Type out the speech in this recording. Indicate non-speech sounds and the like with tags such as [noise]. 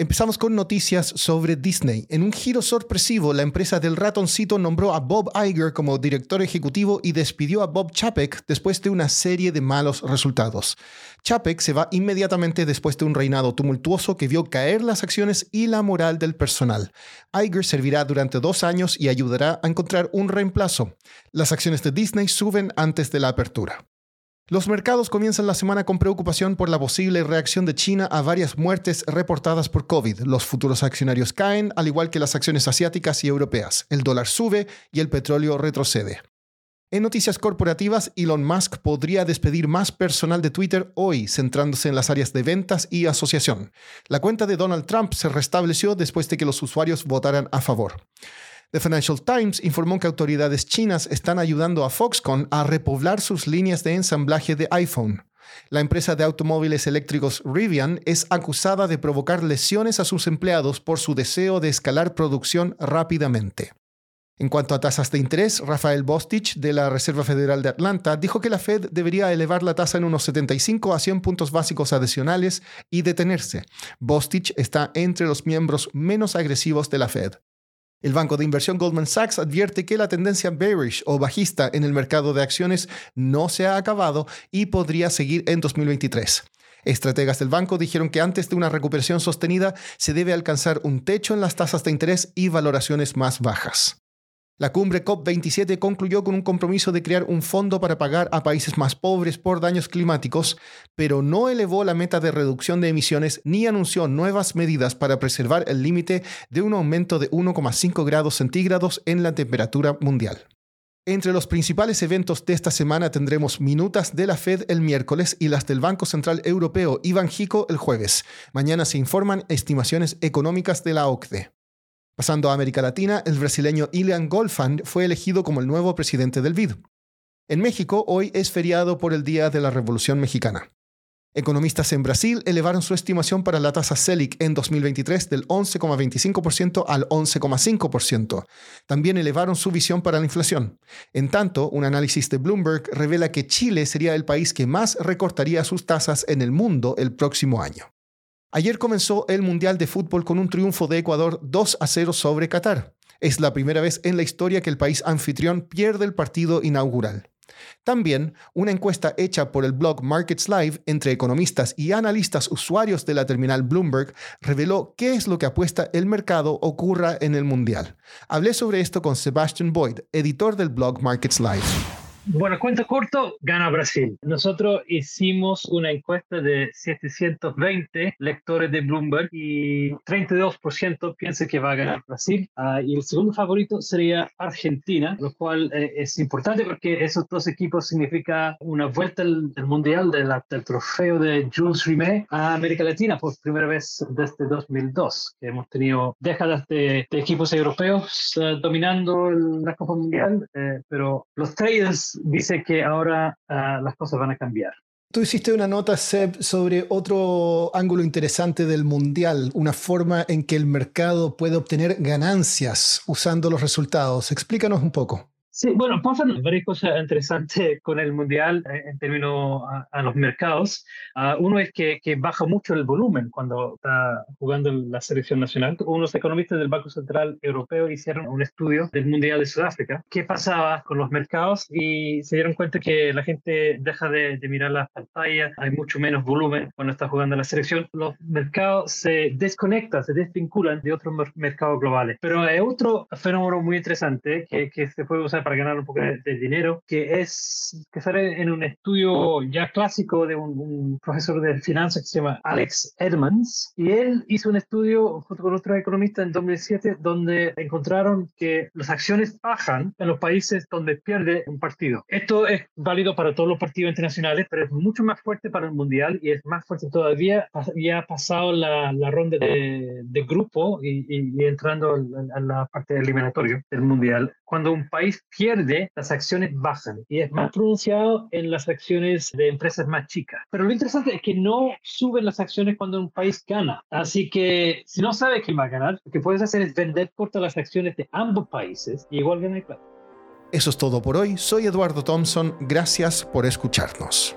Empezamos con noticias sobre Disney. En un giro sorpresivo, la empresa del ratoncito nombró a Bob Iger como director ejecutivo y despidió a Bob Chapek después de una serie de malos resultados. Chapek se va inmediatamente después de un reinado tumultuoso que vio caer las acciones y la moral del personal. Iger servirá durante dos años y ayudará a encontrar un reemplazo. Las acciones de Disney suben antes de la apertura. Los mercados comienzan la semana con preocupación por la posible reacción de China a varias muertes reportadas por COVID. Los futuros accionarios caen, al igual que las acciones asiáticas y europeas. El dólar sube y el petróleo retrocede. En noticias corporativas, Elon Musk podría despedir más personal de Twitter hoy, centrándose en las áreas de ventas y asociación. La cuenta de Donald Trump se restableció después de que los usuarios votaran a favor. The Financial Times informó que autoridades chinas están ayudando a Foxconn a repoblar sus líneas de ensamblaje de iPhone. La empresa de automóviles eléctricos Rivian es acusada de provocar lesiones a sus empleados por su deseo de escalar producción rápidamente. En cuanto a tasas de interés, Rafael Bostich de la Reserva Federal de Atlanta dijo que la Fed debería elevar la tasa en unos 75 a 100 puntos básicos adicionales y detenerse. Bostich está entre los miembros menos agresivos de la Fed. El banco de inversión Goldman Sachs advierte que la tendencia bearish o bajista en el mercado de acciones no se ha acabado y podría seguir en 2023. Estrategas del banco dijeron que antes de una recuperación sostenida se debe alcanzar un techo en las tasas de interés y valoraciones más bajas. La cumbre COP27 concluyó con un compromiso de crear un fondo para pagar a países más pobres por daños climáticos, pero no elevó la meta de reducción de emisiones ni anunció nuevas medidas para preservar el límite de un aumento de 1,5 grados centígrados en la temperatura mundial. Entre los principales eventos de esta semana tendremos minutas de la Fed el miércoles y las del Banco Central Europeo y Banjico el jueves. Mañana se informan estimaciones económicas de la OCDE. Pasando a América Latina, el brasileño Ilian Golfand fue elegido como el nuevo presidente del BID. En México, hoy es feriado por el Día de la Revolución Mexicana. Economistas en Brasil elevaron su estimación para la tasa Selic en 2023 del 11,25% al 11,5%. También elevaron su visión para la inflación. En tanto, un análisis de Bloomberg revela que Chile sería el país que más recortaría sus tasas en el mundo el próximo año. Ayer comenzó el Mundial de Fútbol con un triunfo de Ecuador 2 a 0 sobre Qatar. Es la primera vez en la historia que el país anfitrión pierde el partido inaugural. También, una encuesta hecha por el blog Markets Live entre economistas y analistas usuarios de la terminal Bloomberg reveló qué es lo que apuesta el mercado ocurra en el Mundial. Hablé sobre esto con Sebastian Boyd, editor del blog Markets Live. Bueno, cuento corto, gana Brasil. Nosotros hicimos una encuesta de 720 lectores de Bloomberg y 32% piensa que va a ganar Brasil. Ah, y el segundo favorito sería Argentina, lo cual eh, es importante porque esos dos equipos significa una vuelta al, Mundial del trofeo de Jules Rimet a América Latina por primera vez desde 2002, que hemos tenido décadas de, equipos europeos eh, dominando la Copa Mundial, eh, pero los traders dice que ahora ah, las cosas van a cambiar. Tú hiciste una nota, Seb, sobre otro ángulo interesante del Mundial, una forma en que el mercado puede obtener ganancias usando los resultados. Explícanos un poco. Sí, bueno, pasan varias cosas interesantes [laughs] con el Mundial eh, en términos a, los mercados. Ah, uno es que, que, baja mucho el volumen cuando está jugando la selección nacional. Unos economistas del Banco Central Europeo hicieron un estudio del Mundial de Sudáfrica. ¿Qué pasaba con los mercados? Y se dieron cuenta que la gente deja de, de mirar las pantallas, hay mucho menos volumen cuando está jugando la selección. Los mercados se desconectan, se desvinculan de otros mercados globales. Pero hay otro fenómeno muy interesante que, que se puede usar para ganar un poco de, dinero, que es que sale en un estudio ya clásico de un, profesor de finanzas que se llama Alex Edmonds, y él hizo un estudio junto con otros economistas en 2007 donde encontraron que las acciones bajan en los países donde pierde un partido. Esto es válido para todos los partidos internacionales, pero es mucho más fuerte para el mundial y es más fuerte todavía. Ya ha pasado la, la ronda de, de grupo y, y, entrando a la parte eliminatoria del mundial cuando un país pierde, las acciones bajan y es más pronunciado en las acciones de empresas más chicas. Pero lo interesante es que no suben las acciones cuando un país gana. Así que si no sabes quién va a ganar, lo que puedes hacer es vender cortas las acciones de ambos países y igual ganar plata. Eso es todo por hoy. Soy Eduardo Thompson. Gracias por escucharnos.